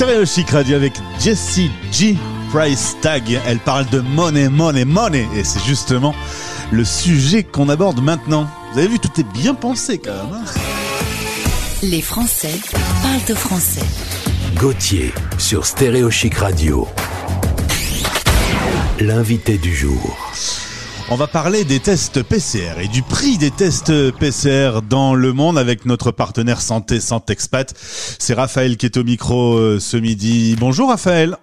Stéréo Chic Radio avec Jessie G. Price Tag. Elle parle de money, money, money. Et c'est justement le sujet qu'on aborde maintenant. Vous avez vu, tout est bien pensé quand même. Hein. Les Français parlent de français. Gauthier sur Stéréo Chic Radio. L'invité du jour. On va parler des tests PCR et du prix des tests PCR dans le monde avec notre partenaire santé Santexpat. C'est Raphaël qui est au micro euh, ce midi. Bonjour Raphaël.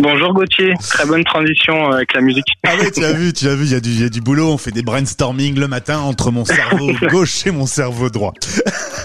Bonjour Gauthier, très bonne transition euh, avec la musique. Ah ouais, tu as vu, tu as vu, il y, a du, y a du boulot, on fait des brainstorming le matin entre mon cerveau gauche et mon cerveau droit.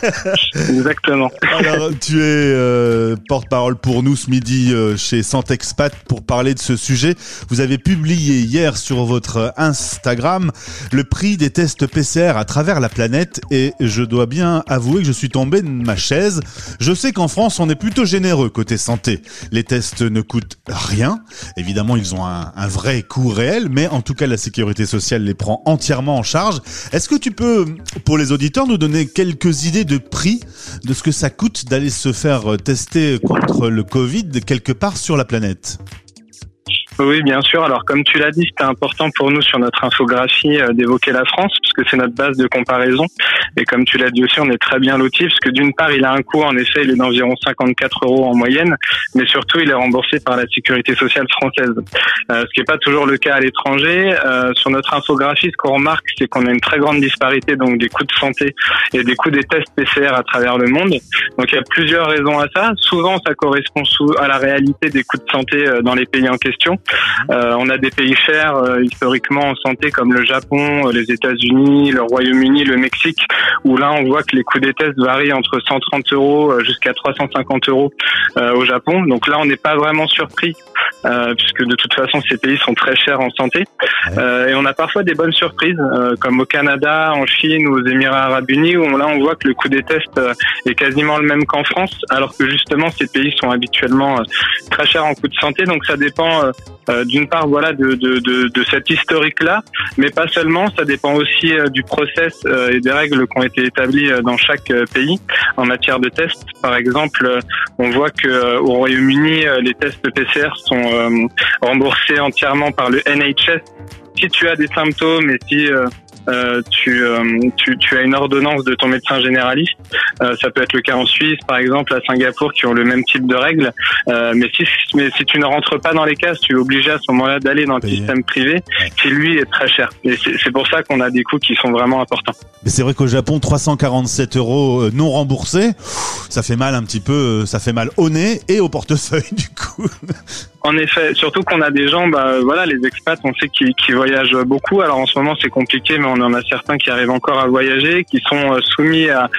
Exactement. Alors, tu es euh, porte-parole pour nous ce midi euh, chez Santexpat pour parler de ce sujet. Vous avez publié hier sur votre Instagram le prix des tests PCR à travers la planète et je dois bien avouer que je suis tombé de ma chaise. Je sais qu'en France, on est plutôt généreux côté santé. Les tests ne coûtent rien. Évidemment, ils ont un, un vrai coût réel, mais en tout cas, la sécurité sociale les prend entièrement en charge. Est-ce que tu peux, pour les auditeurs, nous donner quelques idées de prix de ce que ça coûte d'aller se faire tester contre le Covid quelque part sur la planète oui, bien sûr. Alors, comme tu l'as dit, c'était important pour nous sur notre infographie euh, d'évoquer la France, puisque c'est notre base de comparaison. Et comme tu l'as dit aussi, on est très bien loti, parce que d'une part, il a un coût, en effet, il est d'environ 54 euros en moyenne, mais surtout, il est remboursé par la sécurité sociale française, euh, ce qui n'est pas toujours le cas à l'étranger. Euh, sur notre infographie, ce qu'on remarque, c'est qu'on a une très grande disparité donc des coûts de santé et des coûts des tests PCR à travers le monde. Donc, il y a plusieurs raisons à ça. Souvent, ça correspond à la réalité des coûts de santé dans les pays en question. Euh, on a des pays chers euh, historiquement en santé comme le Japon, euh, les États-Unis, le Royaume-Uni, le Mexique, où là on voit que les coûts des tests varient entre 130 euros jusqu'à 350 euros au Japon. Donc là on n'est pas vraiment surpris puisque de toute façon ces pays sont très chers en santé. et on a parfois des bonnes surprises, comme au Canada, en Chine ou aux Émirats Arabes Unis, où là on voit que le coût des tests est quasiment le même qu'en France, alors que justement ces pays sont habituellement très chers en coût de santé. Donc ça dépend euh, d'une part voilà de, de, de, de cet historique là mais pas seulement ça dépend aussi euh, du process euh, et des règles qui ont été établies dans chaque pays en matière de tests. Par exemple on voit que au Royaume-Uni les tests PCR sont remboursés entièrement par le NHS si tu as des symptômes et si euh, tu, euh, tu, tu, as une ordonnance de ton médecin généraliste. Euh, ça peut être le cas en Suisse, par exemple, à Singapour, qui ont le même type de règles. mais, si, mais si tu ne rentres pas dans les cases, tu es obligé à ce moment-là d'aller dans le système privé, qui lui est très cher. Et c'est pour ça qu'on a des coûts qui sont vraiment importants. Mais c'est vrai qu'au Japon, 347 euros non remboursés, ça fait mal un petit peu, ça fait mal au nez et au portefeuille du coup. En effet, surtout qu'on a des gens, bah, voilà, les expats, on sait qu'ils voyagent beaucoup. Alors en ce moment, c'est compliqué, mais on en a certains qui arrivent encore à voyager, qui sont euh, soumis à,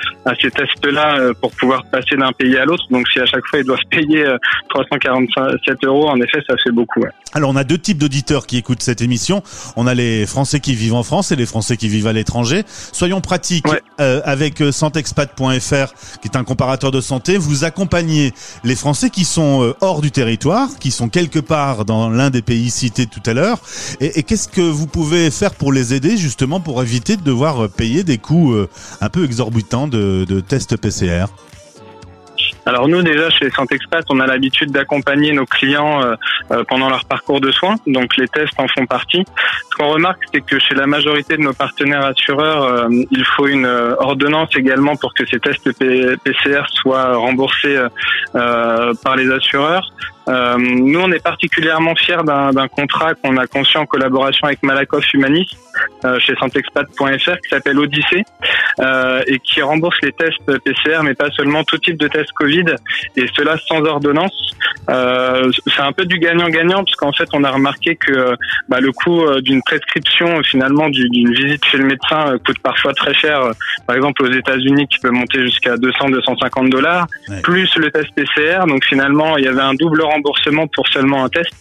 ces tests-là euh, pour pouvoir passer d'un pays à l'autre. Donc si à chaque fois ils doivent payer 347 euh, euros, en effet, ça fait beaucoup. Alors on a deux types d'auditeurs qui écoutent cette émission. On a les Français qui vivent en France et les Français qui vivent à l'étranger. Soyons pratiques avec santexpat.fr, qui est un comparateur de santé. Vous accompagnez les Français qui sont hors du territoire, qui sont quelque part dans l'un des pays cités tout à l'heure. Et, qu'est-ce que vous pouvez faire pour les aider justement pour éviter de devoir payer des coûts euh, un peu exorbitants de, de tests PCR alors nous déjà chez Santexpat, on a l'habitude d'accompagner nos clients euh, euh, pendant leur parcours de soins, donc les tests en font partie. Ce qu'on remarque, c'est que chez la majorité de nos partenaires assureurs, il faut une ordonnance également pour que ces tests PCR soient remboursés par les assureurs. Euh, nous, on est particulièrement fiers d'un contrat qu'on a conçu en collaboration avec Malakoff Humanis euh, chez santexpat.fr qui s'appelle Odyssée euh, et qui rembourse les tests PCR, mais pas seulement tout type de tests Covid, et cela sans ordonnance. Euh, c'est un peu du gagnant-gagnant parce qu'en fait, on a remarqué que bah, le coût euh, d'une prescription, finalement, d'une visite chez le médecin euh, coûte parfois très cher. Par exemple, aux États-Unis, qui peut monter jusqu'à 200-250 dollars, plus le test PCR. Donc finalement, il y avait un double remboursement pour seulement un test.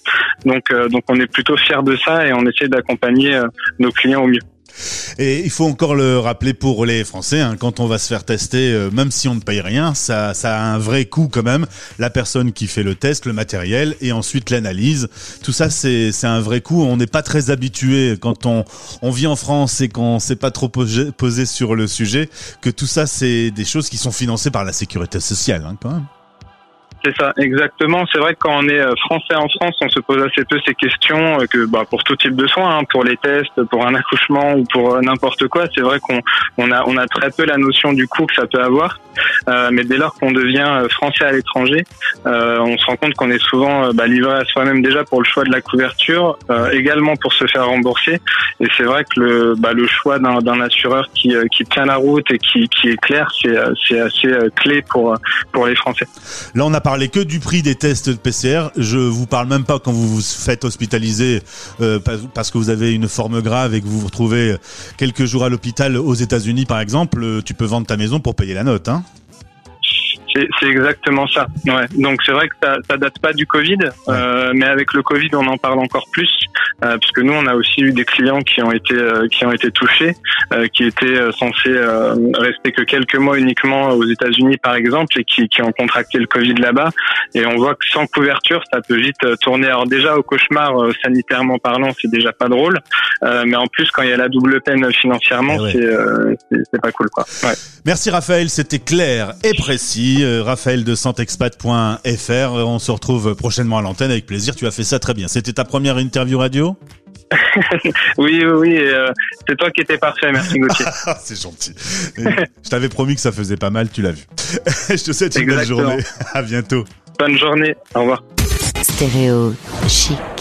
Donc, euh, donc on est plutôt fiers de ça et on essaie d'accompagner euh, nos clients. Et il faut encore le rappeler pour les Français, hein, quand on va se faire tester, euh, même si on ne paye rien, ça, ça a un vrai coût quand même. La personne qui fait le test, le matériel et ensuite l'analyse, tout ça c'est un vrai coût. On n'est pas très habitué quand on, on vit en France et qu'on s'est pas trop posé, posé, sur le sujet, que tout ça c'est des choses qui sont financées par la sécurité sociale hein, quand même. C'est ça, exactement. C'est vrai que quand on est euh, français en France, on se pose assez peu ces questions euh, que bah, pour tout type de soins, hein, pour les tests, pour un accouchement ou pour euh, n'importe quoi. C'est vrai qu'on on a, on a très peu la notion du coût que ça peut avoir. Euh, mais dès lors qu'on devient français à l'étranger, euh, on se rend compte qu'on est souvent bah, livré à soi-même déjà pour le choix de la couverture, également pour se faire rembourser. Et c'est vrai que le, bah, le choix d'un assureur qui, qui tient la route et qui, qui est clair, c'est assez clé pour, pour les Français. Là, on a parlé que du prix des tests de PCR. Je vous parle même pas quand vous vous faites hospitaliser euh, parce que vous avez une forme grave et que vous vous retrouvez quelques jours à l'hôpital aux États-Unis, par exemple. Euh, tu peux vendre ta maison pour payer la note, hein c'est exactement ça. Ouais. Donc c'est vrai que ça, ça date pas du Covid, euh, mais avec le Covid, on en parle encore plus, euh, puisque nous, on a aussi eu des clients qui ont été euh, qui ont été touchés, euh, qui étaient euh, censés rester que quelques mois uniquement aux États-Unis, par exemple, et qui, qui ont contracté le Covid là-bas. Et on voit que sans couverture, ça peut vite tourner. Alors déjà au cauchemar sanitairement parlant, c'est déjà pas drôle, mais en plus quand il y a la double peine financièrement, eh c'est pas cool quoi. Ouais. Merci Raphaël, c'était clair et précis. Raphaël de santexpat.fr. On se retrouve prochainement à l'antenne avec plaisir. Tu as fait ça très bien. C'était ta première interview radio oui, oui, oui. Euh, c'est toi qui étais parfait. Merci Gauthier. c'est gentil. je t'avais promis que ça faisait pas mal. Tu l'as vu. je te souhaite une belle journée. À bientôt. Bonne journée. Au revoir. Stéréo chic.